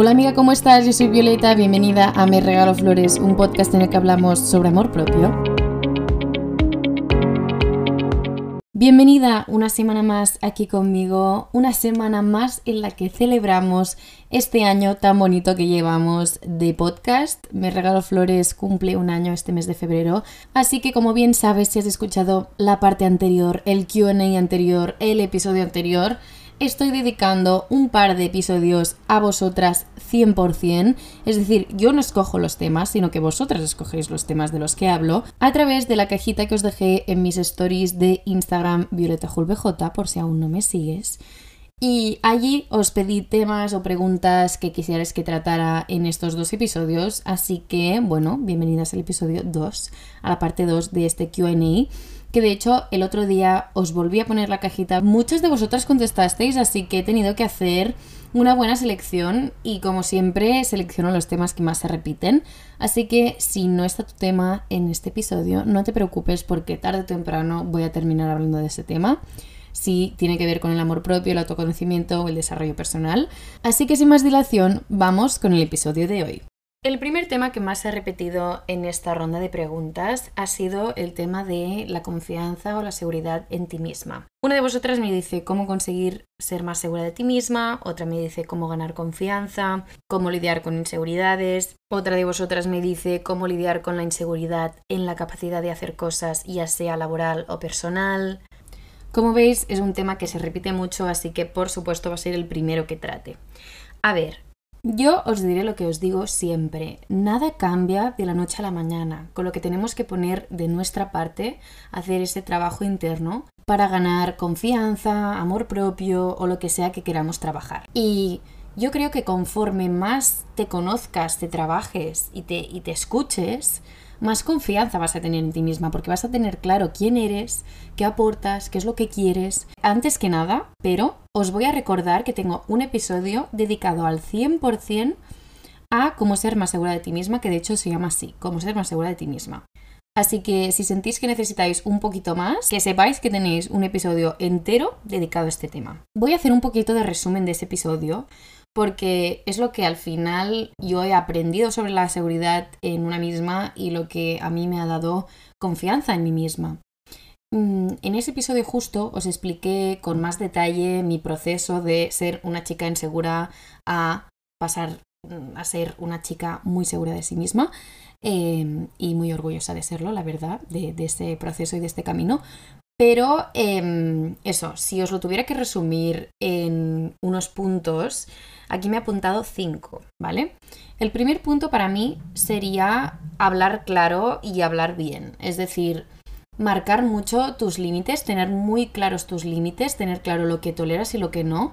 Hola amiga, ¿cómo estás? Yo soy Violeta, bienvenida a Me Regalo Flores, un podcast en el que hablamos sobre amor propio. Bienvenida una semana más aquí conmigo, una semana más en la que celebramos este año tan bonito que llevamos de podcast. Me regalo flores cumple un año este mes de febrero, así que como bien sabes si has escuchado la parte anterior, el QA anterior, el episodio anterior, estoy dedicando un par de episodios a vosotras 100%, es decir, yo no escojo los temas, sino que vosotras escogéis los temas de los que hablo, a través de la cajita que os dejé en mis stories de Instagram Violeta BJ, por si aún no me sigues. Y allí os pedí temas o preguntas que quisierais que tratara en estos dos episodios, así que bueno, bienvenidas al episodio 2, a la parte 2 de este QA que de hecho el otro día os volví a poner la cajita. Muchas de vosotras contestasteis, así que he tenido que hacer una buena selección y como siempre selecciono los temas que más se repiten. Así que si no está tu tema en este episodio, no te preocupes porque tarde o temprano voy a terminar hablando de ese tema. Si tiene que ver con el amor propio, el autoconocimiento o el desarrollo personal. Así que sin más dilación, vamos con el episodio de hoy. El primer tema que más se ha repetido en esta ronda de preguntas ha sido el tema de la confianza o la seguridad en ti misma. Una de vosotras me dice cómo conseguir ser más segura de ti misma, otra me dice cómo ganar confianza, cómo lidiar con inseguridades, otra de vosotras me dice cómo lidiar con la inseguridad en la capacidad de hacer cosas, ya sea laboral o personal. Como veis, es un tema que se repite mucho, así que por supuesto va a ser el primero que trate. A ver, yo os diré lo que os digo siempre, nada cambia de la noche a la mañana, con lo que tenemos que poner de nuestra parte, hacer ese trabajo interno para ganar confianza, amor propio o lo que sea que queramos trabajar. Y yo creo que conforme más te conozcas, te trabajes y te, y te escuches, más confianza vas a tener en ti misma porque vas a tener claro quién eres, qué aportas, qué es lo que quieres. Antes que nada, pero os voy a recordar que tengo un episodio dedicado al 100% a cómo ser más segura de ti misma, que de hecho se llama así, cómo ser más segura de ti misma. Así que si sentís que necesitáis un poquito más, que sepáis que tenéis un episodio entero dedicado a este tema. Voy a hacer un poquito de resumen de ese episodio porque es lo que al final yo he aprendido sobre la seguridad en una misma y lo que a mí me ha dado confianza en mí misma. Mm, en ese episodio justo os expliqué con más detalle mi proceso de ser una chica insegura a pasar mm, a ser una chica muy segura de sí misma em, y muy orgullosa de serlo, la verdad, de, ese proceso y de este camino. Pero em, eso, si os lo tuviera que resumir en unos puntos, Aquí me he apuntado cinco, ¿vale? El primer punto para mí sería hablar claro y hablar bien. Es decir, marcar mucho tus límites, tener muy claros tus límites, tener claro lo que toleras y lo que no,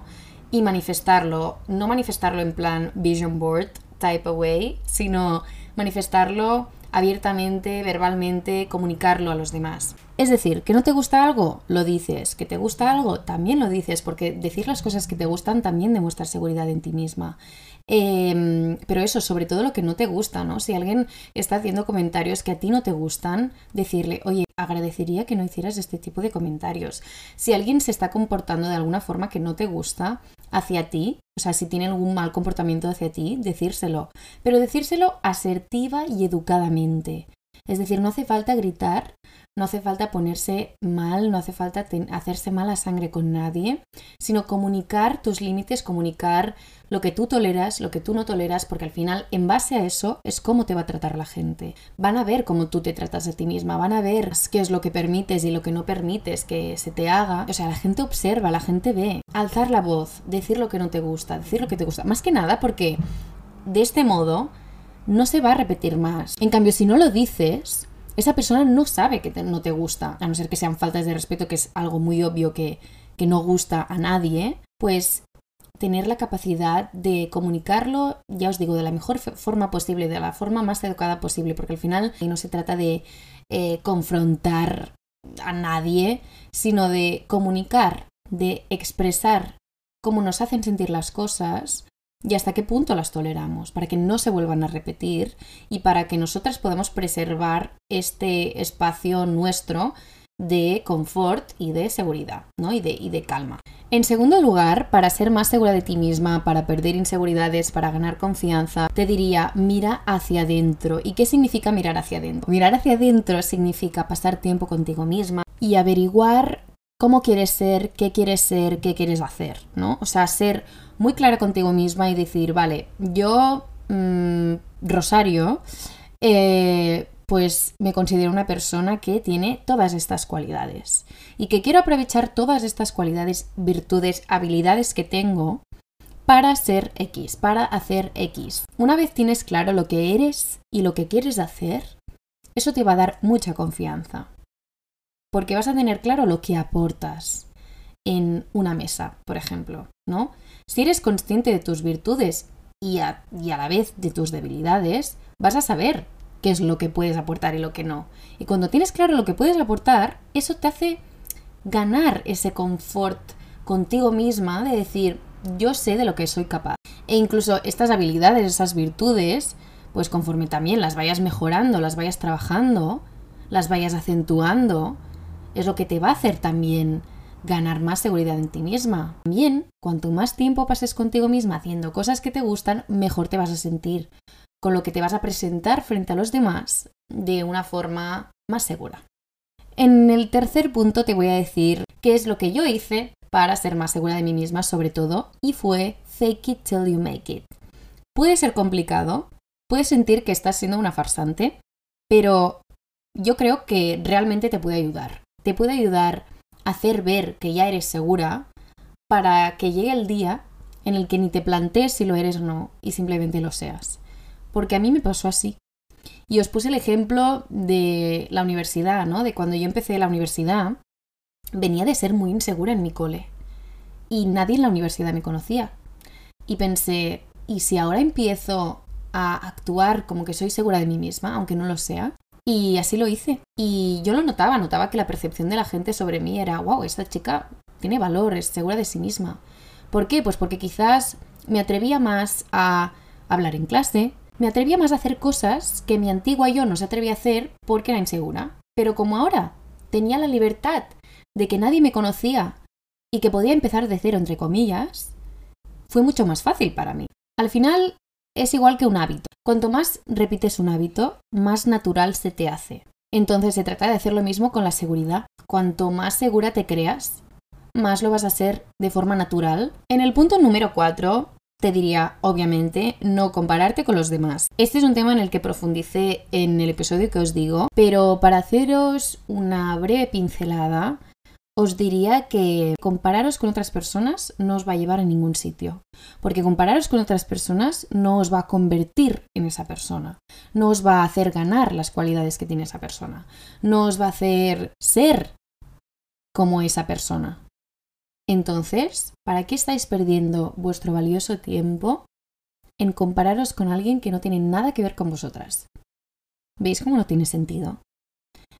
y manifestarlo. No manifestarlo en plan vision board type away, sino manifestarlo abiertamente, verbalmente, comunicarlo a los demás. Es decir, que no te gusta algo, lo dices, que te gusta algo, también lo dices, porque decir las cosas que te gustan también demuestra seguridad en ti misma. Em, pero eso, sobre todo lo que no te gusta, ¿no? Si alguien está haciendo comentarios que a ti no te gustan, decirle, oye, agradecería que no hicieras este tipo de comentarios. Si alguien se está comportando de alguna forma que no te gusta hacia ti, o sea, si tiene algún mal comportamiento hacia ti, decírselo. Pero decírselo asertiva y educadamente. Es decir, no hace falta gritar, no hace falta ponerse mal, no hace falta hacerse mala sangre con nadie, sino comunicar tus límites, comunicar lo que tú toleras, lo que tú no toleras, porque al final, en base a eso, es cómo te va a tratar la gente. Van a ver cómo tú te tratas a ti misma, van a ver qué es lo que permites y lo que no permites que se te haga. O sea, la gente observa, la gente ve. Alzar la voz, decir lo que no te gusta, decir lo que te gusta. Más que nada porque de este modo no se va a repetir más. En cambio, si no lo dices, esa persona no sabe que no te gusta, a no ser que sean faltas de respeto, que es algo muy obvio que, que no gusta a nadie, pues tener la capacidad de comunicarlo, ya os digo, de la mejor forma posible, de la forma más educada posible, porque al final no se trata de eh, confrontar a nadie, sino de comunicar, de expresar cómo nos hacen sentir las cosas y hasta qué punto las toleramos, para que no se vuelvan a repetir y para que nosotras podamos preservar este espacio nuestro de confort y de seguridad, ¿no? Y de, y de calma. En segundo lugar, para ser más segura de ti misma, para perder inseguridades, para ganar confianza, te diría mira hacia adentro. ¿Y qué significa mirar hacia adentro? Mirar hacia adentro significa pasar tiempo contigo misma y averiguar cómo quieres ser, qué quieres ser, qué quieres hacer, ¿no? O sea, ser muy clara contigo misma y decir, vale, yo, mm, Rosario, eh, pues me considero una persona que tiene todas estas cualidades y que quiero aprovechar todas estas cualidades, virtudes, habilidades que tengo para ser X, para hacer X. Una vez tienes claro lo que eres y lo que quieres hacer, eso te va a dar mucha confianza. Porque vas a tener claro lo que aportas en una mesa, por ejemplo, ¿no? Si eres consciente de tus virtudes y a, y a la vez de tus debilidades, vas a saber qué es lo que puedes aportar y lo que no. Y cuando tienes claro lo que puedes aportar, eso te hace ganar ese confort contigo misma de decir, yo sé de lo que soy capaz. E incluso estas habilidades, esas virtudes, pues conforme también las vayas mejorando, las vayas trabajando, las vayas acentuando, es lo que te va a hacer también ganar más seguridad en ti misma. También, cuanto más tiempo pases contigo misma haciendo cosas que te gustan, mejor te vas a sentir con lo que te vas a presentar frente a los demás de una forma más segura. En el tercer punto te voy a decir qué es lo que yo hice para ser más segura de mí misma sobre todo y fue fake it till you make it. Puede ser complicado, puedes sentir que estás siendo una farsante, pero yo creo que realmente te puede ayudar. Te puede ayudar a hacer ver que ya eres segura para que llegue el día en el que ni te plantees si lo eres o no y simplemente lo seas porque a mí me pasó así. Y os puse el ejemplo de la universidad, ¿no? De cuando yo empecé la universidad, venía de ser muy insegura en mi cole. Y nadie en la universidad me conocía. Y pensé, ¿y si ahora empiezo a actuar como que soy segura de mí misma, aunque no lo sea? Y así lo hice. Y yo lo notaba, notaba que la percepción de la gente sobre mí era, wow, esta chica tiene valor, es segura de sí misma. ¿Por qué? Pues porque quizás me atrevía más a hablar en clase, me atrevía más a hacer cosas que mi antigua yo no se atrevía a hacer porque era insegura. Pero como ahora tenía la libertad de que nadie me conocía y que podía empezar de cero, entre comillas, fue mucho más fácil para mí. Al final es igual que un hábito. Cuanto más repites un hábito, más natural se te hace. Entonces se trata de hacer lo mismo con la seguridad. Cuanto más segura te creas, más lo vas a hacer de forma natural. En el punto número 4 te diría, obviamente, no compararte con los demás. Este es un tema en el que profundicé en el episodio que os digo, pero para haceros una breve pincelada, os diría que compararos con otras personas no os va a llevar a ningún sitio, porque compararos con otras personas no os va a convertir en esa persona, no os va a hacer ganar las cualidades que tiene esa persona, no os va a hacer ser como esa persona. Entonces, ¿para qué estáis perdiendo vuestro valioso tiempo en compararos con alguien que no tiene nada que ver con vosotras? ¿Veis cómo no tiene sentido?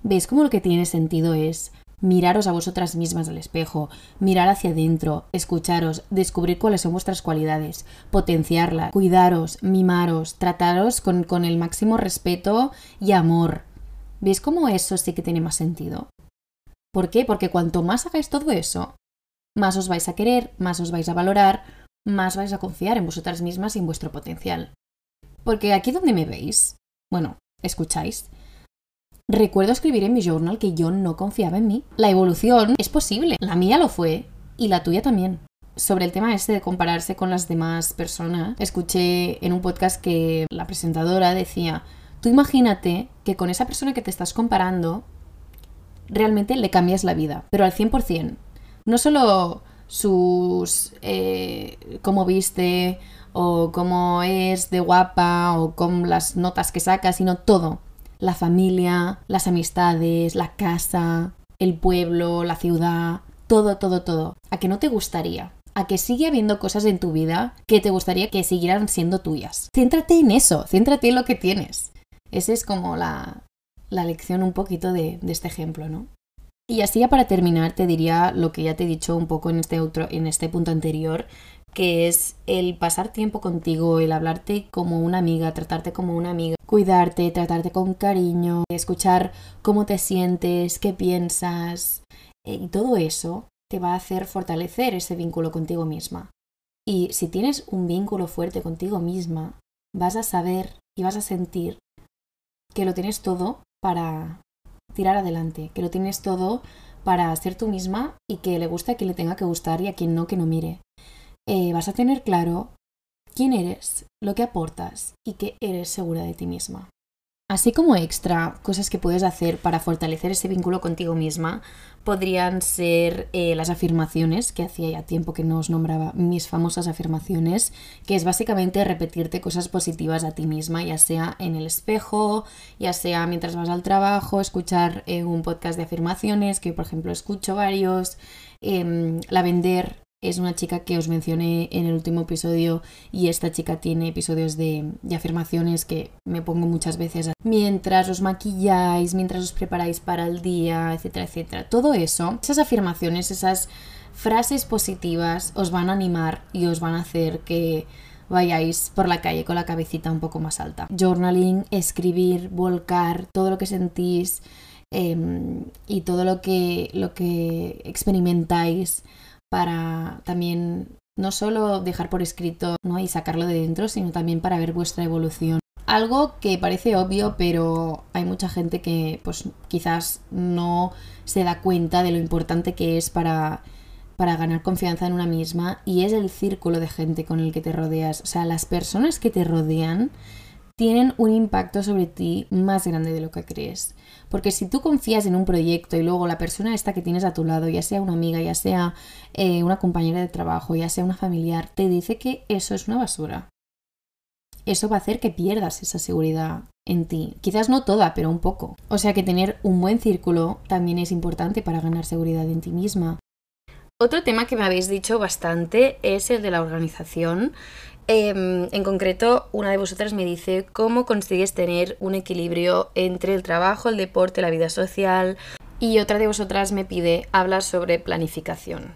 ¿Veis cómo lo que tiene sentido es miraros a vosotras mismas al espejo, mirar hacia adentro, escucharos, descubrir cuáles son vuestras cualidades, potenciarlas, cuidaros, mimaros, trataros con, con el máximo respeto y amor? ¿Veis cómo eso sí que tiene más sentido? ¿Por qué? Porque cuanto más hagáis todo eso, más os vais a querer, más os vais a valorar, más vais a confiar en vosotras mismas y en vuestro potencial. Porque aquí donde me veis, bueno, escucháis, recuerdo escribir en mi journal que yo no confiaba en mí. La evolución es posible, la mía lo fue y la tuya también. Sobre el tema este de compararse con las demás personas, escuché en un podcast que la presentadora decía, tú imagínate que con esa persona que te estás comparando, realmente le cambias la vida, pero al 100% no solo sus eh, cómo viste o cómo es de guapa o con las notas que saca, sino todo. La familia, las amistades, la casa, el pueblo, la ciudad, todo, todo, todo. ¿A que no te gustaría? a que sigue habiendo cosas en tu vida que te gustaría que siguieran siendo tuyas. Céntrate en eso, céntrate en lo que tienes. Esa es como la, la lección un poquito de, de este ejemplo, ¿no? Y así ya para terminar te diría lo que ya te he dicho un poco en este otro, en este punto anterior, que es el pasar tiempo contigo, el hablarte como una amiga, tratarte como una amiga, cuidarte, tratarte con cariño, escuchar cómo te sientes, qué piensas, eh, y todo eso te va a hacer fortalecer ese vínculo contigo misma. Y si tienes un vínculo fuerte contigo misma, vas a saber y vas a sentir que lo tienes todo para tirar adelante, que lo tienes todo para ser tú misma y que le guste a quien le tenga que gustar y a quien no, que no mire. Eh, vas a tener claro quién eres, lo que aportas y que eres segura de ti misma. Así como extra, cosas que puedes hacer para fortalecer ese vínculo contigo misma podrían ser eh, las afirmaciones, que hacía ya tiempo que no os nombraba mis famosas afirmaciones, que es básicamente repetirte cosas positivas a ti misma, ya sea en el espejo, ya sea mientras vas al trabajo, escuchar eh, un podcast de afirmaciones, que por ejemplo escucho varios, em, la vender es una chica que os mencioné en el último episodio y esta chica tiene episodios de, afirmaciones que me pongo muchas veces mientras os maquilláis, mientras os preparáis para el día, etcétera, etcétera. Todo eso, esas afirmaciones, esas frases positivas os van a animar y os van a hacer que vayáis por la calle con la cabecita un poco más alta. Journaling, escribir, volcar, todo lo que sentís em, y todo lo que, lo que experimentáis para también no solo dejar por escrito ¿no? y sacarlo de dentro, sino también para ver vuestra evolución. Algo que parece obvio, pero hay mucha gente que pues quizás no se da cuenta de lo importante que es para, para ganar confianza en una misma y es el círculo de gente con el que te rodeas. O sea, las personas que te rodean tienen un impacto sobre ti más grande de lo que crees. Porque si tú confías en un proyecto y luego la persona esta que tienes a tu lado, ya sea una amiga, ya sea eh, una compañera de trabajo, ya sea una familiar, te dice que eso es una basura, eso va a hacer que pierdas esa seguridad en ti. Quizás no toda, pero un poco. O sea que tener un buen círculo también es importante para ganar seguridad en ti misma. Otro tema que me habéis dicho bastante es el de la organización. Em, en concreto, una de vosotras me dice cómo consigues tener un equilibrio entre el trabajo, el deporte, la vida social. Y otra de vosotras me pide hablar sobre planificación.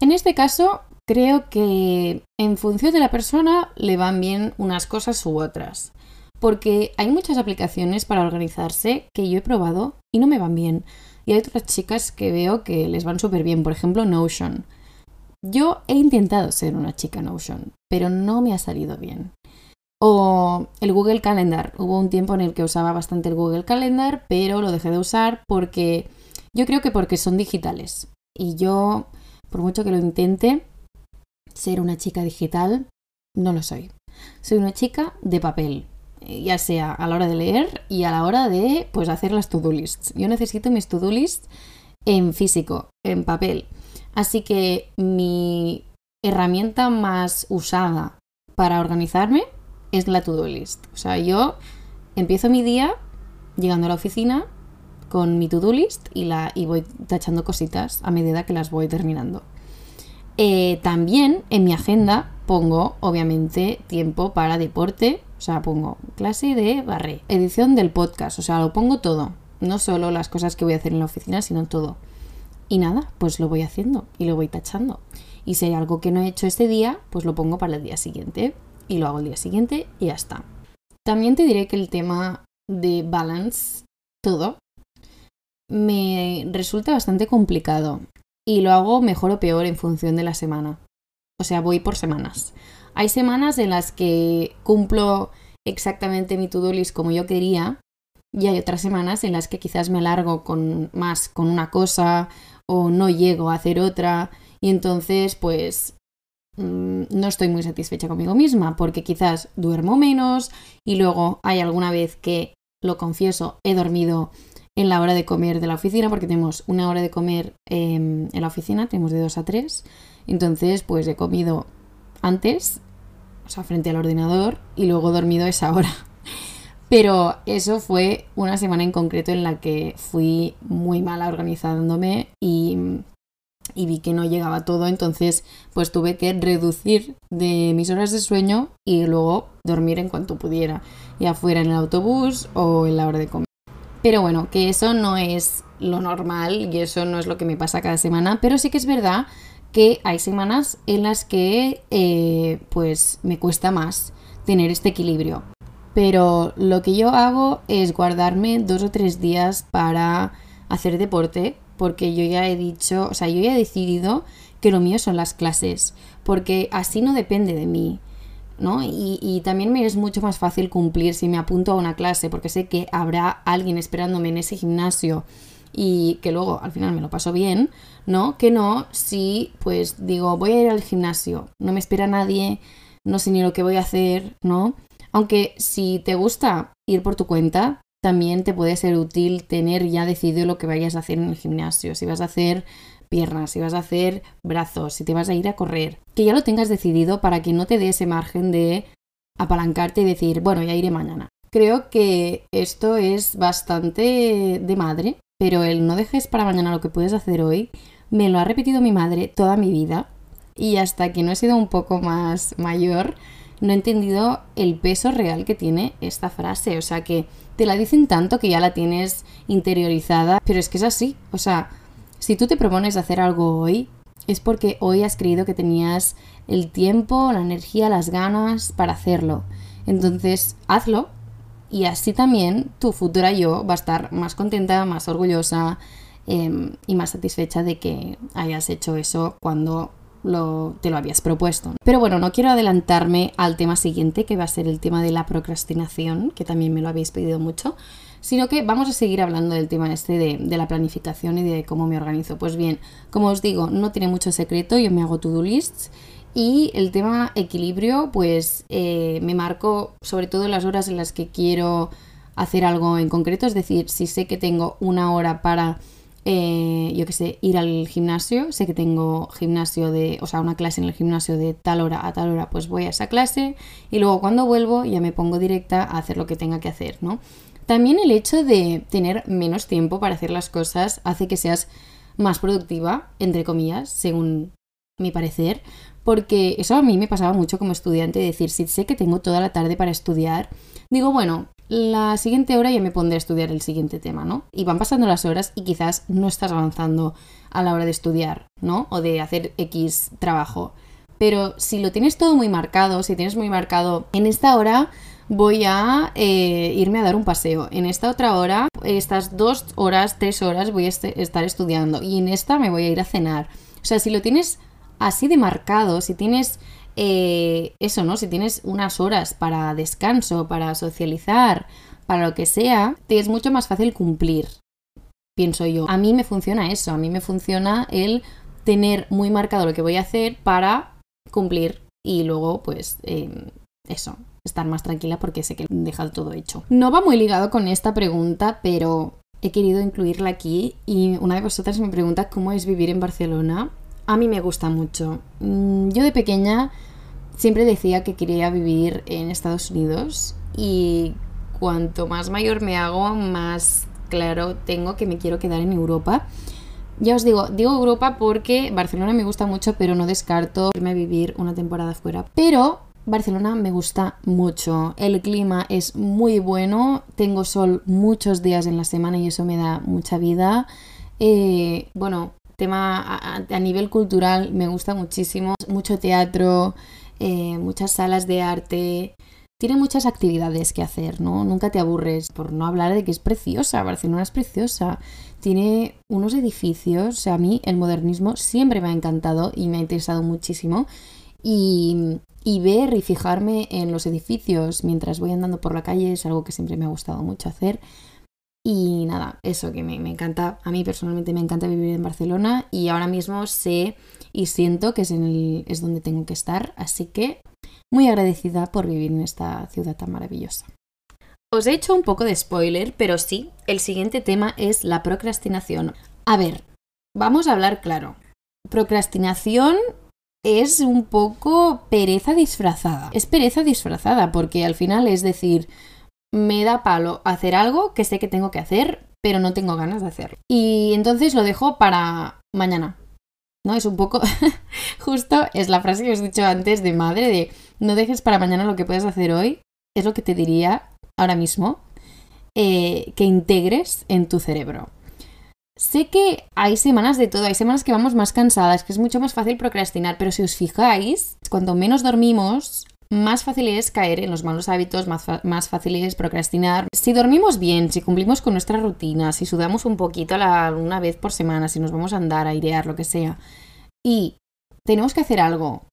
En este caso, creo que en función de la persona le van bien unas cosas u otras. Porque hay muchas aplicaciones para organizarse que yo he probado y no me van bien. Y hay otras chicas que veo que les van súper bien. Por ejemplo, Notion. Yo he intentado ser una chica Notion, pero no me ha salido bien. O el Google Calendar. Hubo un tiempo en el que usaba bastante el Google Calendar, pero lo dejé de usar porque yo creo que porque son digitales. Y yo, por mucho que lo intente, ser una chica digital, no lo soy. Soy una chica de papel, ya sea a la hora de leer y a la hora de pues hacer las to-do lists. Yo necesito mis to-do lists en físico, en papel. Así que mi herramienta más usada para organizarme es la to-do list. O sea, yo empiezo mi día llegando a la oficina con mi to-do list y, la, y voy tachando cositas a medida que las voy terminando. Eh, también en mi agenda pongo, obviamente, tiempo para deporte. O sea, pongo clase de barré, edición del podcast. O sea, lo pongo todo. No solo las cosas que voy a hacer en la oficina, sino todo. Y nada, pues lo voy haciendo y lo voy tachando. Y si hay algo que no he hecho este día, pues lo pongo para el día siguiente. Y lo hago el día siguiente y ya está. También te diré que el tema de balance, todo, me resulta bastante complicado. Y lo hago mejor o peor en función de la semana. O sea, voy por semanas. Hay semanas en las que cumplo exactamente mi to-do list como yo quería y hay otras semanas en las que quizás me alargo con más con una cosa o no llego a hacer otra y entonces pues mm, no estoy muy satisfecha conmigo misma porque quizás duermo menos y luego hay alguna vez que, lo confieso, he dormido en la hora de comer de la oficina porque tenemos una hora de comer em, en la oficina, tenemos de 2 a 3, entonces pues he comido antes, o sea, frente al ordenador y luego he dormido esa hora. Pero eso fue una semana en concreto en la que fui muy mala organizándome y, vi que no llegaba todo, entonces pues tuve que reducir de mis horas de sueño y luego dormir en cuanto pudiera, ya fuera en el autobús o en la hora de comer. Pero bueno, que eso no es lo normal y eso no es lo que me pasa cada semana, pero sí que es verdad que hay semanas en las que eh, pues me cuesta más tener este equilibrio. Pero lo que yo hago es guardarme dos o tres días para hacer deporte, porque yo ya he dicho, o sea, yo ya he decidido que lo mío son las clases, porque así no depende de mí. ¿no? Y, y, también me es mucho más fácil cumplir si me apunto a una clase, porque sé que habrá alguien esperándome en ese gimnasio y que luego al final me lo paso bien, ¿no? Que no si pues digo voy a ir al gimnasio, no me espera nadie, no sé ni lo que voy a hacer, ¿no? Aunque si te gusta ir por tu cuenta, también te puede ser útil tener ya decidido lo que vayas a hacer en el gimnasio, si vas a hacer piernas, si vas a hacer brazos, si te vas a ir a correr, que ya lo tengas decidido para que no te dé ese margen de apalancarte y decir, bueno, ya iré mañana. Creo que esto es bastante de madre, pero el no dejes para mañana lo que puedes hacer hoy, me lo ha repetido mi madre toda mi vida y hasta que no he sido un poco más mayor, no he entendido el peso real que tiene esta frase. O sea que te la dicen tanto que ya la tienes interiorizada, pero es que es así. O sea, si tú te propones hacer algo hoy, es porque hoy has creído que tenías el tiempo, la energía, las ganas para hacerlo. Entonces, hazlo y así también tu futura yo va a estar más contenta, más orgullosa em, y más satisfecha de que hayas hecho eso cuando lo, te lo habías propuesto. Pero bueno, no quiero adelantarme al tema siguiente, que va a ser el tema de la procrastinación, que también me lo habéis pedido mucho, sino que vamos a seguir hablando del tema este de, la planificación y de cómo me organizo. Pues bien, como os digo, no tiene mucho secreto, yo me hago to-do lists. Y el tema equilibrio, pues eh, me marco sobre todo las horas en las que quiero hacer algo en concreto. Es decir, si sé que tengo una hora para eh, yo qué sé, ir al gimnasio, sé que tengo gimnasio de, o sea, una clase en el gimnasio de tal hora a tal hora, pues voy a esa clase y luego cuando vuelvo ya me pongo directa a hacer lo que tenga que hacer, ¿no? También el hecho de tener menos tiempo para hacer las cosas hace que seas más productiva, entre comillas, según mi parecer, porque eso a mí me pasaba mucho como estudiante, decir, si sé que tengo toda la tarde para estudiar, digo, bueno, la siguiente hora ya me pondré a estudiar el siguiente tema, ¿no? Y van pasando las horas y quizás no estás avanzando a la hora de estudiar, ¿no? O de hacer X trabajo. Pero si lo tienes todo muy marcado, si tienes muy marcado, en esta hora voy a eh, irme a dar un paseo, en esta otra hora, estas dos horas, tres horas voy a estar estudiando y en esta me voy a ir a cenar. O sea, si lo tienes así de marcado, si tienes eh, eso, ¿no? Si tienes unas horas para descanso, para socializar, para lo que sea, te es mucho más fácil cumplir, pienso yo. A mí me funciona eso, a mí me funciona el tener muy marcado lo que voy a hacer para cumplir y luego, pues, em, eso, estar más tranquila porque sé que he dejado todo hecho. No va muy ligado con esta pregunta, pero he querido incluirla aquí y una de vosotras me pregunta cómo es vivir en Barcelona. A mí me gusta mucho. Mm, yo de pequeña siempre decía que quería vivir en Estados Unidos y cuanto más mayor me hago, más claro tengo que me quiero quedar en Europa. Ya os digo, digo Europa porque Barcelona me gusta mucho, pero no descarto irme a vivir una temporada fuera. Pero Barcelona me gusta mucho. El clima es muy bueno, tengo sol muchos días en la semana y eso me da mucha vida. Eh, bueno, tema a, a, nivel cultural me gusta muchísimo. Mucho teatro, eh, muchas salas de arte. Tiene muchas actividades que hacer, ¿no? Nunca te aburres, por no hablar de que es preciosa, Barcelona es preciosa. Tiene unos edificios, o sea, a mí el modernismo siempre me ha encantado y me ha interesado muchísimo. Y, y ver y fijarme en los edificios mientras voy andando por la calle es algo que siempre me ha gustado mucho hacer. Y nada, eso que me, me, encanta, a mí personalmente me encanta vivir en Barcelona y ahora mismo sé y siento que es, es donde tengo que estar, así que muy agradecida por vivir en esta ciudad tan maravillosa. Os he hecho un poco de spoiler, pero sí, el siguiente tema es la procrastinación. A ver, vamos a hablar claro. Procrastinación es un poco pereza disfrazada. Es pereza disfrazada porque al final es decir, me da palo hacer algo que sé que tengo que hacer, pero no tengo ganas de hacerlo. Y entonces lo dejo para mañana. ¿No? Es un poco justo, es la frase que os he dicho antes de madre, de no dejes para mañana lo que puedes hacer hoy. Es lo que te diría ahora mismo. eh, que integres en tu cerebro. Sé que hay semanas de todo, hay semanas que vamos más cansadas, que es mucho más fácil procrastinar, pero si os fijáis, cuanto menos dormimos, más fácil es caer en los malos hábitos, más, fácil es procrastinar. Si dormimos bien, si cumplimos con nuestra rutina, si sudamos un poquito la, una vez por semana, si nos vamos a andar, a airear, lo que sea, y tenemos que hacer algo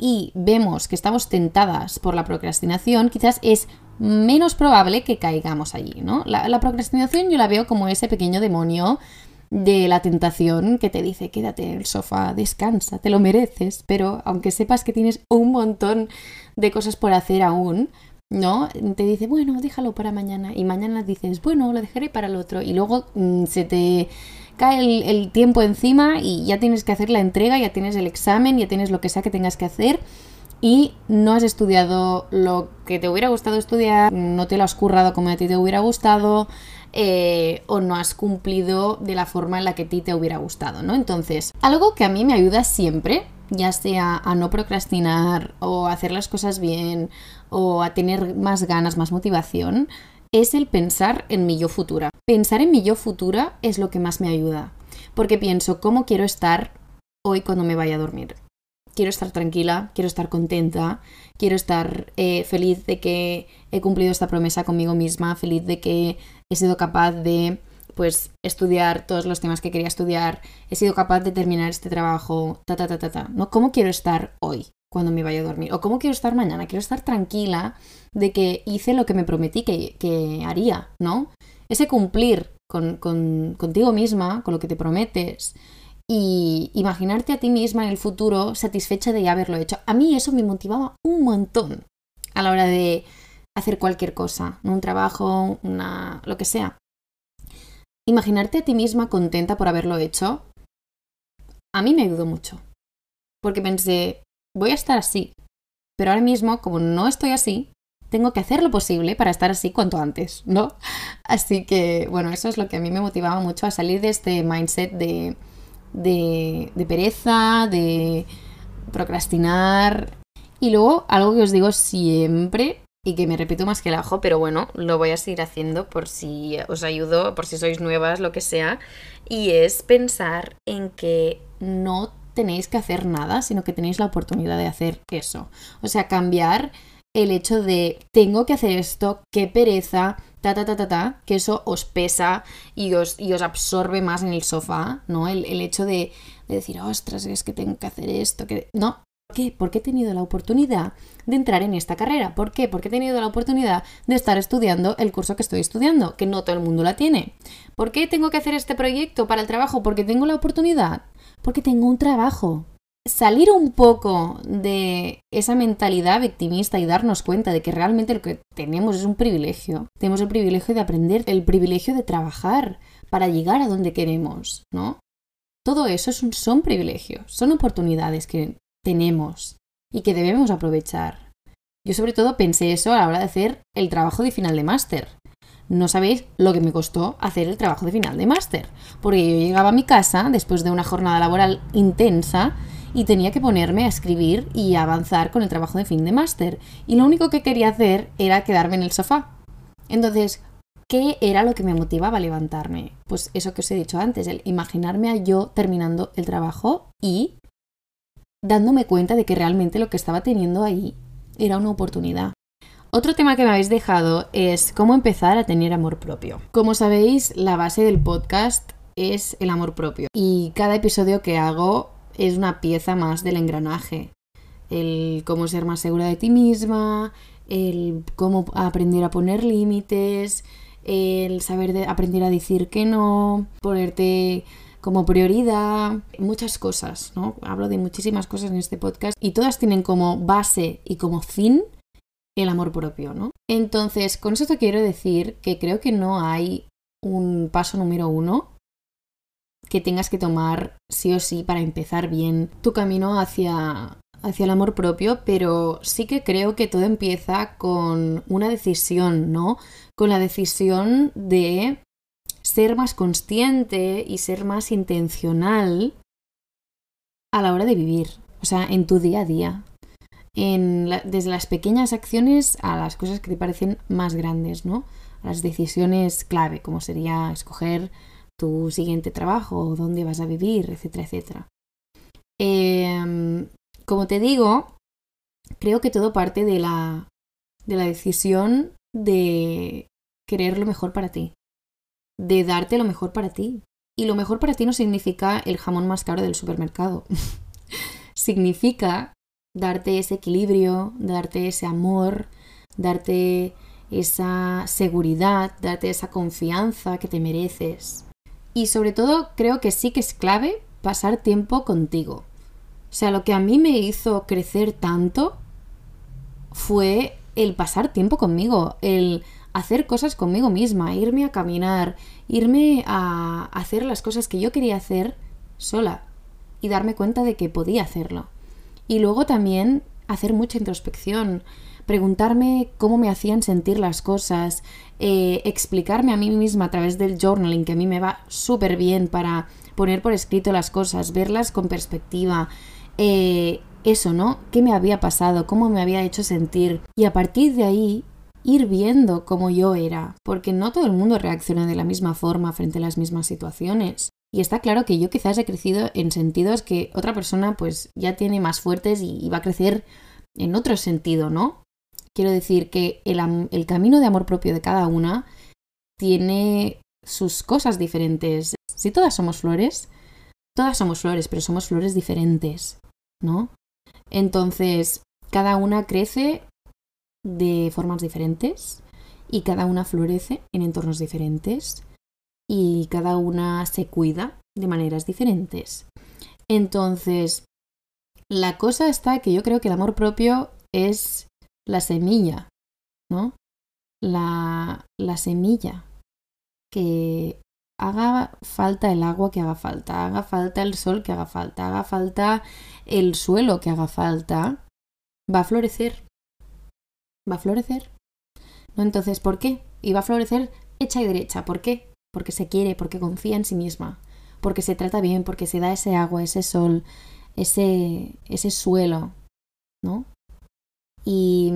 y vemos que estamos tentadas por la procrastinación, quizás es menos probable que caigamos allí, ¿no? La, procrastinación yo la veo como ese pequeño demonio de la tentación que te dice quédate en el sofá, descansa, te lo mereces, pero aunque sepas que tienes un montón de cosas por hacer aún, ¿no? Te dice, bueno, déjalo para mañana y mañana dices, bueno, lo dejaré para el otro y luego mm, se te cae el, el, tiempo encima y ya tienes que hacer la entrega, ya tienes el examen, ya tienes lo que sea que tengas que hacer y no has estudiado lo que te hubiera gustado estudiar, no te lo has currado como a ti te hubiera gustado eh, o no has cumplido de la forma en la que a ti te hubiera gustado, ¿no? Entonces, algo que a mí me ayuda siempre, ya sea a no procrastinar o a hacer las cosas bien o a tener más ganas, más motivación, es el pensar en mi yo futura. Pensar en mi yo futura es lo que más me ayuda, porque pienso cómo quiero estar hoy cuando me vaya a dormir quiero estar tranquila, quiero estar contenta, quiero estar eh, feliz de que he cumplido esta promesa conmigo misma, feliz de que he sido capaz de pues estudiar todos los temas que quería estudiar, he sido capaz de terminar este trabajo, ta ta ta ta ta, ¿no? ¿Cómo quiero estar hoy cuando me vaya a dormir? ¿O cómo quiero estar mañana? Quiero estar tranquila de que hice lo que me prometí que, que haría, ¿no? Ese cumplir con, con, contigo misma, con lo que te prometes, y imaginarte a ti misma en el futuro satisfecha de haberlo hecho. A mí eso me motivaba un montón a la hora de hacer cualquier cosa, un trabajo, una lo que sea. Imaginarte a ti misma contenta por haberlo hecho, a mí me ayudó mucho. Porque pensé, voy a estar así, pero ahora mismo, como no estoy así, tengo que hacer lo posible para estar así cuanto antes, ¿no? Así que, bueno, eso es lo que a mí me motivaba mucho a salir de este mindset de de, pereza, de procrastinar. Y luego algo que os digo siempre y que me repito más que el ajo, pero bueno, lo voy a seguir haciendo por si os ayudo, por si sois nuevas, lo que sea, y es pensar en que no tenéis que hacer nada, sino que tenéis la oportunidad de hacer eso. O sea, cambiar el hecho de tengo que hacer esto, qué pereza, ta, ta, ta, ta, ta, que eso os pesa y os, y os absorbe más en el sofá, ¿no? El, hecho de, decir, ostras, es que tengo que hacer esto, que... No, ¿Por qué? Porque he tenido la oportunidad de entrar en esta carrera. ¿Por qué? Porque he tenido la oportunidad de estar estudiando el curso que estoy estudiando, que no todo el mundo la tiene. ¿Por qué tengo que hacer este proyecto para el trabajo? Porque tengo la oportunidad. Porque tengo un trabajo salir un poco de esa mentalidad victimista y darnos cuenta de que realmente lo que tenemos es un privilegio. Tenemos el privilegio de aprender, el privilegio de trabajar para llegar a donde queremos, ¿no? Todo eso son privilegios, son oportunidades que tenemos y que debemos aprovechar. Yo sobre todo pensé eso a la hora de hacer el trabajo de final de máster. No sabéis lo que me costó hacer el trabajo de final de máster, porque yo llegaba a mi casa después de una jornada laboral intensa y tenía que ponerme a escribir y avanzar con el trabajo de fin de máster. Y lo único que quería hacer era quedarme en el sofá. Entonces, ¿qué era lo que me motivaba a levantarme? Pues eso que os he dicho antes, el imaginarme a yo terminando el trabajo y dándome cuenta de que realmente lo que estaba teniendo ahí era una oportunidad. Otro tema que me habéis dejado es cómo empezar a tener amor propio. Como sabéis, la base del podcast es el amor propio. Y cada episodio que hago es una pieza más del engranaje. El cómo ser más segura de ti misma, el cómo aprender a poner límites, el saber de aprender a decir que no, ponerte como prioridad, muchas cosas, ¿no? Hablo de muchísimas cosas en este podcast y todas tienen como base y como fin el amor propio, ¿no? Entonces, con eso te quiero decir que creo que no hay un paso número uno que tengas que tomar sí o sí para empezar bien tu camino hacia, hacia el amor propio, pero sí que creo que todo empieza con una decisión, ¿no? Con la decisión de ser más consciente y ser más intencional a la hora de vivir, o sea, en tu día a día. En desde las pequeñas acciones a las cosas que te parecen más grandes, ¿no? las decisiones clave, como sería escoger tu siguiente trabajo, dónde vas a vivir, etcétera, etcétera. Em, como te digo, creo que todo parte de la, de la decisión de querer lo mejor para ti, de darte lo mejor para ti. Y lo mejor para ti no significa el jamón más caro del supermercado. significa darte ese equilibrio, darte ese amor, darte esa seguridad, darte esa confianza que te mereces. Y sobre todo creo que sí que es clave pasar tiempo contigo. O sea, lo que a mí me hizo crecer tanto fue el pasar tiempo conmigo, el hacer cosas conmigo misma, irme a caminar, irme a hacer las cosas que yo quería hacer sola y darme cuenta de que podía hacerlo. Y luego también hacer mucha introspección, preguntarme cómo me hacían sentir las cosas, eh, explicarme a mí misma a través del journaling, que a mí me va súper bien para poner por escrito las cosas, verlas con perspectiva. Eh, eso, ¿no? ¿Qué me había pasado? ¿Cómo me había hecho sentir? Y a partir de ahí ir viendo cómo yo era, porque no todo el mundo reacciona de la misma forma frente a las mismas situaciones. Y está claro que yo quizás he crecido en sentidos que otra persona pues ya tiene más fuertes y, va a crecer en otro sentido, ¿no? Quiero decir que el, camino de amor propio de cada una tiene sus cosas diferentes. Si todas somos flores, todas somos flores, pero somos flores diferentes, ¿no? Entonces, cada una crece de formas diferentes y cada una florece en entornos diferentes y cada una se cuida de maneras diferentes. Entonces, la cosa está que yo creo que el amor propio es la semilla, ¿no? La, la semilla que haga falta el agua que haga falta, haga falta el sol que haga falta, haga falta el suelo que haga falta, va a florecer. Va a florecer. ¿No? Entonces, ¿por qué? Y va a florecer hecha y derecha. ¿Por qué? porque se quiere, porque confía en sí misma, porque se trata bien, porque se da ese agua, ese sol, ese, ese suelo, ¿no? Y,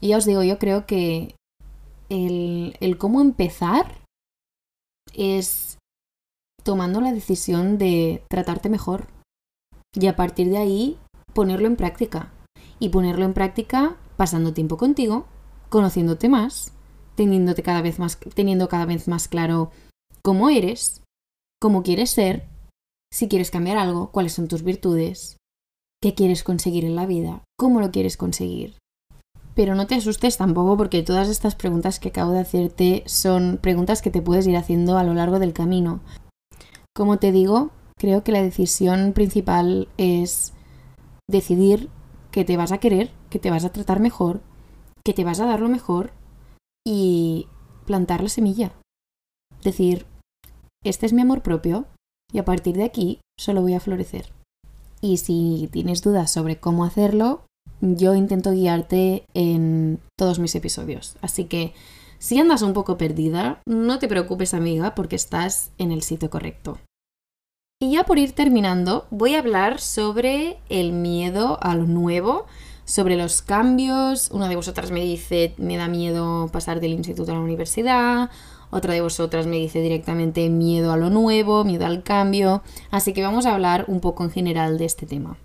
ya os digo, yo creo que el, el cómo empezar es tomando la decisión de tratarte mejor y a partir de ahí ponerlo en práctica. Y ponerlo en práctica pasando tiempo contigo, conociéndote más teniéndote cada vez más, teniendo cada vez más claro cómo eres, cómo quieres ser, si quieres cambiar algo, cuáles son tus virtudes, qué quieres conseguir en la vida, cómo lo quieres conseguir. Pero no te asustes tampoco porque todas estas preguntas que acabo de hacerte son preguntas que te puedes ir haciendo a lo largo del camino. Como te digo, creo que la decisión principal es decidir que te vas a querer, que te vas a tratar mejor, que te vas a dar lo mejor y plantar la semilla. Decir, este es mi amor propio y a partir de aquí solo voy a florecer. Y si tienes dudas sobre cómo hacerlo, yo intento guiarte en todos mis episodios. Así que si andas un poco perdida, no te preocupes amiga porque estás en el sitio correcto. Y ya por ir terminando, voy a hablar sobre el miedo a lo nuevo sobre los cambios. Una de vosotras me dice, me da miedo pasar del instituto a la universidad. Otra de vosotras me dice directamente miedo a lo nuevo, miedo al cambio. Así que vamos a hablar un poco en general de este tema.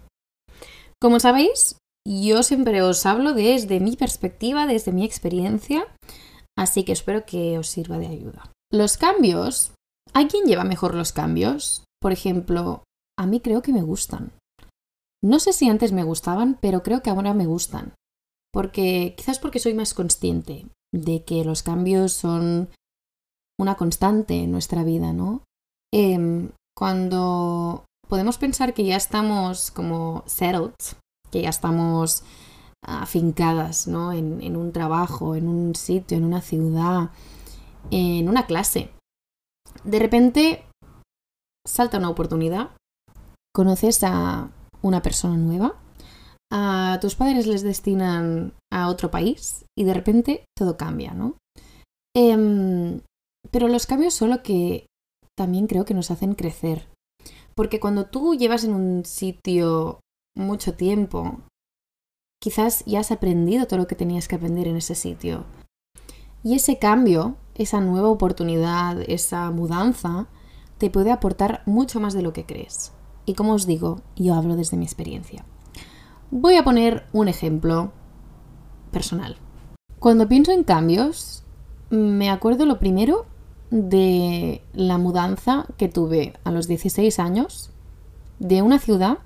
Como sabéis, yo siempre os hablo desde mi perspectiva, desde mi experiencia, así que espero que os sirva de ayuda. Los cambios, ¿hay quien lleva mejor los cambios? Por ejemplo, a mí creo que me gustan. No sé si antes me gustaban, pero creo que ahora me gustan. Porque quizás porque soy más consciente de que los cambios son una constante en nuestra vida, ¿no? Em, cuando podemos pensar que ya estamos como settled, que ya estamos afincadas, ¿no? En, un trabajo, en un sitio, en una ciudad, en una clase. De repente salta una oportunidad, conoces a una persona nueva, a tus padres les destinan a otro país y de repente todo cambia, ¿no? Em, pero los cambios son lo que también creo que nos hacen crecer. Porque cuando tú llevas en un sitio mucho tiempo, quizás ya has aprendido todo lo que tenías que aprender en ese sitio. Y ese cambio, esa nueva oportunidad, esa mudanza, te puede aportar mucho más de lo que crees. Y como os digo, yo hablo desde mi experiencia. Voy a poner un ejemplo personal. Cuando pienso en cambios, me acuerdo lo primero de la mudanza que tuve a los 16 años de una ciudad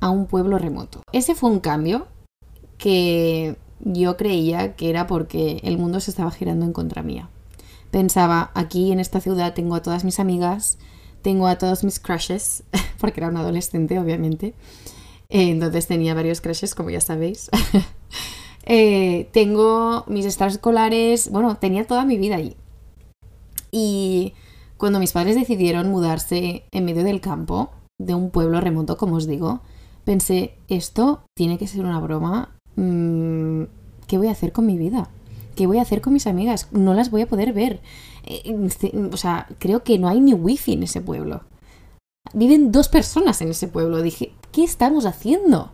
a un pueblo remoto. Ese fue un cambio que yo creía que era porque el mundo se estaba girando en contra mía. Pensaba, aquí en esta ciudad tengo a todas mis amigas, tengo a todos mis crushes, porque era un adolescente, obviamente. Eh, entonces tenía varios crushes, como ya sabéis. Eh, tengo mis extraescolares, bueno, tenía toda mi vida allí. Y cuando mis padres decidieron mudarse en medio del campo, de un pueblo remoto, como os digo, pensé, esto tiene que ser una broma. Mm, ¿Qué voy a hacer con mi vida? ¿Qué voy a hacer con mis amigas? No las voy a poder ver. Eh, o sea, creo que no hay ni wifi en ese pueblo. Viven dos personas en ese pueblo. Dije, ¿qué estamos haciendo?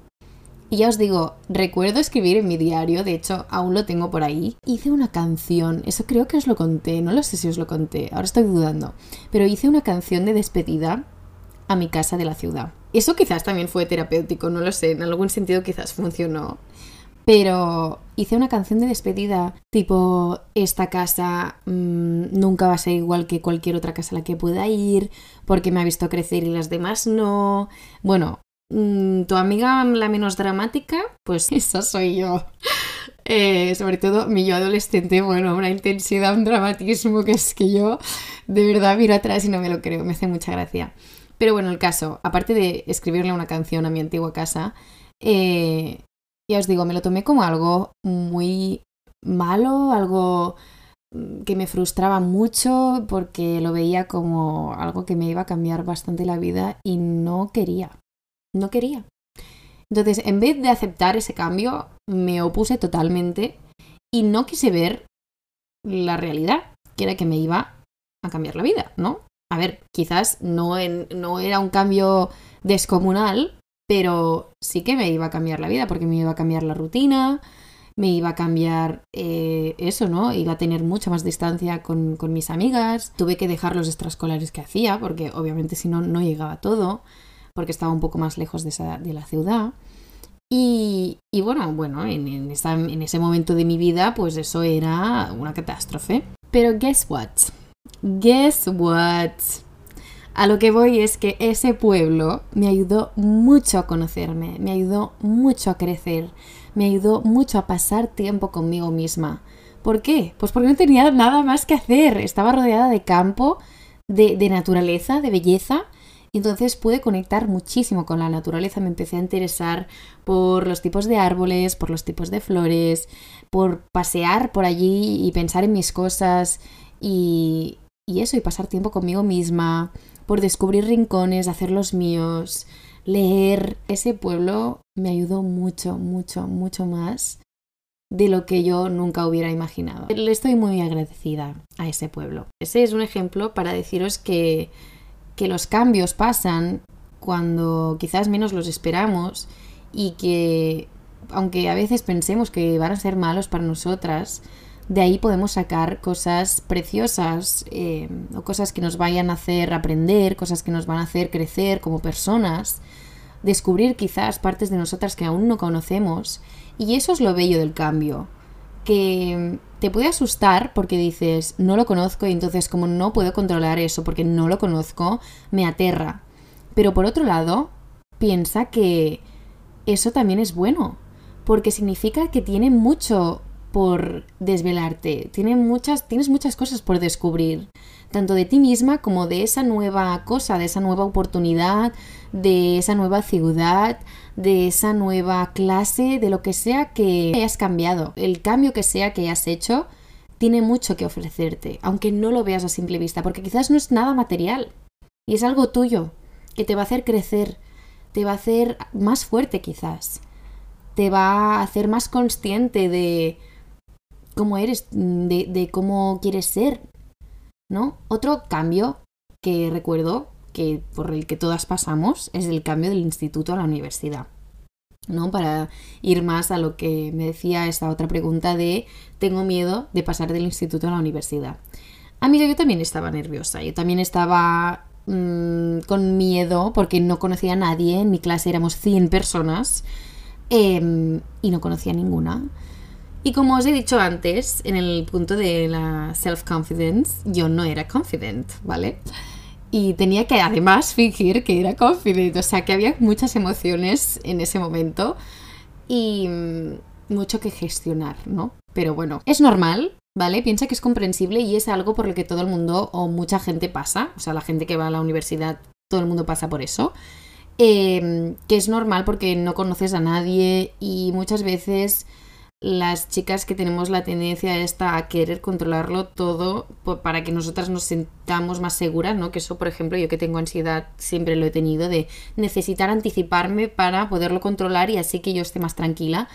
Y ya os digo, recuerdo escribir en mi diario, de hecho aún lo tengo por ahí. Hice una canción, eso creo que os lo conté, no lo sé si os lo conté, ahora estoy dudando, pero hice una canción de despedida a mi casa de la ciudad. Eso quizás también fue terapéutico, no lo sé, en algún sentido quizás funcionó. Pero hice una canción de despedida tipo, esta casa mm, nunca va a ser igual que cualquier otra casa a la que pueda ir, porque me ha visto crecer y las demás no. Bueno, tu amiga la menos dramática, pues esa soy yo. Eh, sobre todo mi yo adolescente, bueno, una intensidad, un dramatismo que es que yo de verdad miro atrás y no me lo creo, me hace mucha gracia. Pero bueno, el caso, aparte de escribirle una canción a mi antigua casa, eh, ya os digo, me lo tomé como algo muy malo, algo mm, que me frustraba mucho porque lo veía como algo que me iba a cambiar bastante la vida y no quería no quería. Entonces, en vez de aceptar ese cambio, me opuse totalmente y no quise ver la realidad, que era que me iba a cambiar la vida, ¿no? A ver, quizás no, no era un cambio descomunal, pero sí que me iba a cambiar la vida, porque me iba a cambiar la rutina, me iba a cambiar eh, eso, ¿no? Iba a tener mucha más distancia con, con mis amigas, tuve que dejar los extraescolares que hacía, porque obviamente si no, no llegaba todo porque estaba un poco más lejos de, la ciudad. Y, bueno, bueno, en, ese momento de mi vida, pues eso era una catástrofe. Pero guess what? Guess what? A lo que voy es que ese pueblo me ayudó mucho a conocerme, me ayudó mucho a crecer, me ayudó mucho a pasar tiempo conmigo misma. ¿Por qué? Pues porque no tenía nada más que hacer. Estaba rodeada de campo, de naturaleza, de belleza entonces pude conectar muchísimo con la naturaleza, me empecé a interesar por los tipos de árboles, por los tipos de flores, por pasear por allí y pensar en mis cosas y, y eso, y pasar tiempo conmigo misma, por descubrir rincones, hacer los míos, leer. Ese pueblo me ayudó mucho, mucho, mucho más de lo que yo nunca hubiera imaginado. Le estoy muy agradecida a ese pueblo. Ese es un ejemplo para deciros que que los cambios pasan cuando quizás menos los esperamos y que aunque a veces pensemos que van a ser malos para nosotras, de ahí podemos sacar cosas preciosas eh, o cosas que nos vayan a hacer aprender, cosas que nos van a hacer crecer como personas, descubrir quizás partes de nosotras que aún no conocemos. Y eso es lo bello del cambio, que te puede asustar porque dices, no lo conozco y entonces como no puedo controlar eso porque no lo conozco, me aterra. Pero por otro lado, piensa que eso también es bueno, porque significa que tiene mucho por desvelarte, tiene muchas, tienes muchas cosas por descubrir, tanto de ti misma como de esa nueva cosa, de esa nueva oportunidad, de esa nueva ciudad, de esa nueva clase, de lo que sea que hayas cambiado. El cambio que sea que hayas hecho tiene mucho que ofrecerte, aunque no lo veas a simple vista, porque quizás no es nada material. Y es algo tuyo que te va a hacer crecer, te va a hacer más fuerte quizás, te va a hacer más consciente de cómo eres, de, de cómo quieres ser, ¿no? Otro cambio que recuerdo que por el que todas pasamos es el cambio del instituto a la universidad. ¿no? Para ir más a lo que me decía esta otra pregunta de tengo miedo de pasar del instituto a la universidad. Amiga, yo también estaba nerviosa, yo también estaba mm, con miedo porque no conocía a nadie, en mi clase éramos 100 personas em, y no conocía ninguna. Y como os he dicho antes, en el punto de la self-confidence, yo no era confident, ¿vale? Y tenía que además fingir que era confident, o sea que había muchas emociones en ese momento y mm, mucho que gestionar, ¿no? Pero bueno, es normal, ¿vale? Piensa que es comprensible y es algo por lo que todo el mundo o mucha gente pasa, o sea, la gente que va a la universidad, todo el mundo pasa por eso. Em, que es normal porque no conoces a nadie y muchas veces las chicas que tenemos la tendencia esta a querer controlarlo todo para que nosotras nos sentamos más seguras, ¿no? Que eso, por ejemplo, yo que tengo ansiedad siempre lo he tenido de necesitar anticiparme para poderlo controlar y así que yo esté más tranquila.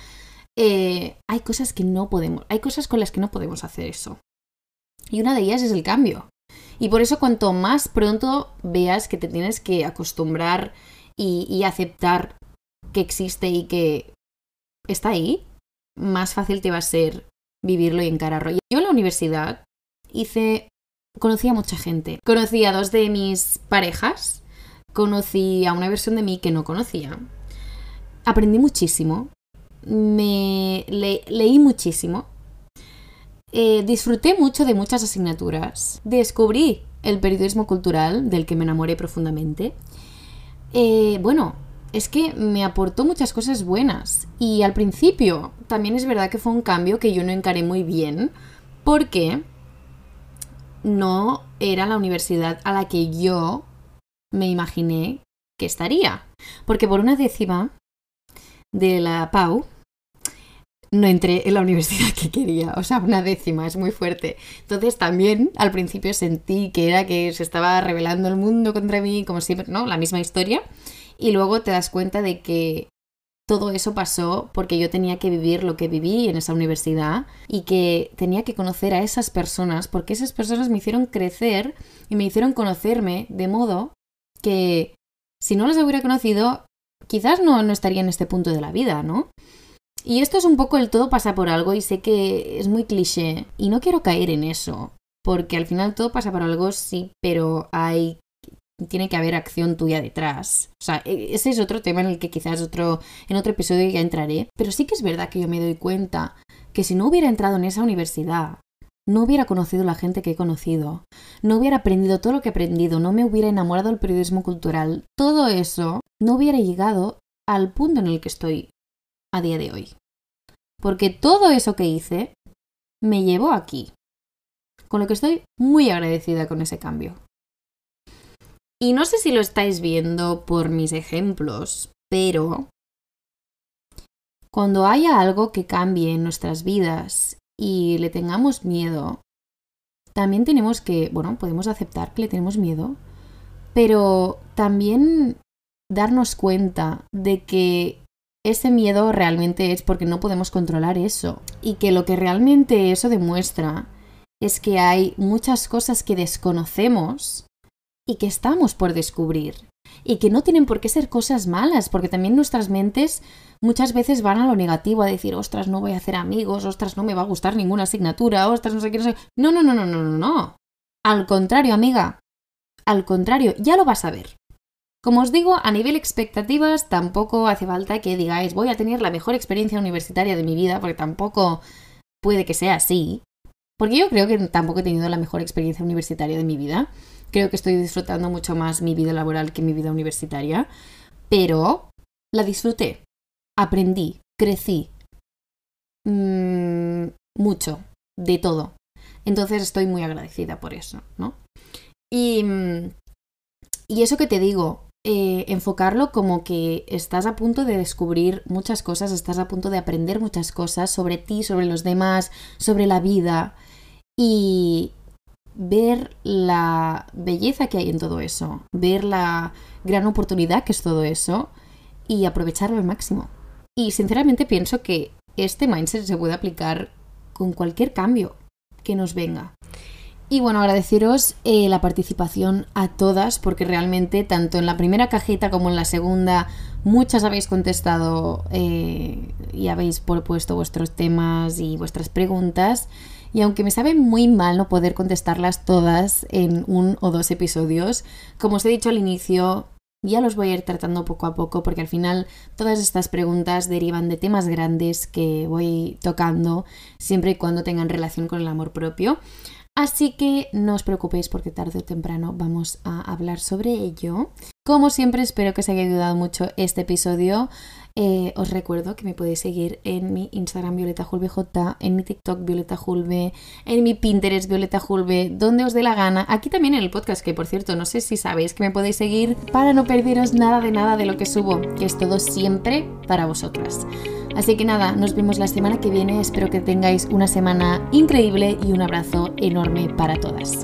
Eh, hay cosas que no podemos, hay cosas con las que no podemos hacer eso. Y una de ellas es el cambio. Y por eso cuanto más pronto veas que te tienes que acostumbrar y aceptar que existe y que está ahí, más fácil te va a ser vivirlo y encararlo. Yo en la universidad hice, conocí a mucha gente. Conocí a dos de mis parejas, conocí a una versión de mí que no conocía. Aprendí muchísimo, me leí muchísimo, eh, disfruté mucho de muchas asignaturas, descubrí el periodismo cultural del que me enamoré profundamente. Eh, bueno, es que me aportó muchas cosas buenas. Y al principio también es verdad que fue un cambio que yo no encaré muy bien porque no era la universidad a la que yo me imaginé que estaría. Porque por una décima de la PAU no entré en la universidad que quería, o sea, una décima, es muy fuerte. Entonces también al principio sentí que era que se estaba revelando el mundo contra mí, como siempre, ¿no? La misma historia y luego te das cuenta de que todo eso pasó porque yo tenía que vivir lo que viví en esa universidad y que tenía que conocer a esas personas porque esas personas me hicieron crecer y me hicieron conocerme de modo que si no los hubiera conocido quizás no, no estaría en este punto de la vida, ¿no? Y esto es un poco el todo pasa por algo y sé que es muy cliché y no quiero caer en eso porque al final todo pasa por algo, sí, pero hay tiene que haber acción tuya detrás. O sea, e, ese es otro tema en el que quizás otro, en otro episodio ya entraré. Pero sí que es verdad que yo me doy cuenta que si no hubiera entrado en esa universidad, no hubiera conocido la gente que he conocido, no hubiera aprendido todo lo que he aprendido, no me hubiera enamorado del periodismo cultural, todo eso no hubiera llegado al punto en el que estoy a día de hoy. Porque todo eso que hice me llevó aquí. Con lo que estoy muy agradecida con ese cambio. Y no sé si lo estáis viendo por mis ejemplos, pero cuando haya algo que cambie en nuestras vidas y le tengamos miedo, también tenemos que, bueno, podemos aceptar que le tenemos miedo, pero también darnos cuenta de que ese miedo realmente es porque no podemos controlar eso y que lo que realmente eso demuestra es que hay muchas cosas que desconocemos y que estamos por descubrir y que no tienen por qué ser cosas malas, porque también nuestras mentes muchas veces van a lo negativo, a decir, ostras, no voy a hacer amigos, ostras, no me va a gustar ninguna asignatura, ostras, no sé qué, no sé. No, no, no, no, no, no, no. Al contrario, amiga. Al contrario, ya lo vas a ver. Como os digo, a nivel expectativas tampoco hace falta que digáis voy a tener la mejor experiencia universitaria de mi vida, porque tampoco puede que sea así. Porque yo creo que tampoco he tenido la mejor experiencia universitaria de mi vida. Creo que estoy disfrutando mucho más mi vida laboral que mi vida universitaria, pero la disfruté, aprendí, crecí mmm, mucho, de todo. Entonces estoy muy agradecida por eso, ¿no? Y, y eso que te digo, eh, enfocarlo como que estás a punto de descubrir muchas cosas, estás a punto de aprender muchas cosas sobre ti, sobre los demás, sobre la vida. Y, ver la belleza que hay en todo eso, ver la gran oportunidad que es todo eso y aprovecharlo al máximo. Y sinceramente pienso que este mindset se puede aplicar con cualquier cambio que nos venga. Y bueno, agradeceros eh, la participación a todas, porque realmente tanto en la primera cajita como en la segunda, muchas habéis contestado eh, y habéis propuesto vuestros temas y vuestras preguntas. Y aunque me sabe muy mal no poder contestarlas todas en un o dos episodios, como os he dicho al inicio, ya los voy a ir tratando poco a poco porque al final todas estas preguntas derivan de temas grandes que voy tocando siempre y cuando tengan relación con el amor propio. Así que no os preocupéis porque tarde o temprano vamos a hablar sobre ello. Como siempre espero que os haya ayudado mucho este episodio. Eh, os recuerdo que me podéis seguir en mi Instagram Violeta J, en mi TikTok Violeta Julve, en mi Pinterest Violeta Julve, donde os dé la gana. Aquí también en el podcast, que por cierto, no sé si sabéis que me podéis seguir para no perderos nada de nada de lo que subo, que es todo siempre para vosotras. Así que nada, nos vemos la semana que viene. Espero que tengáis una semana increíble y un abrazo enorme para todas.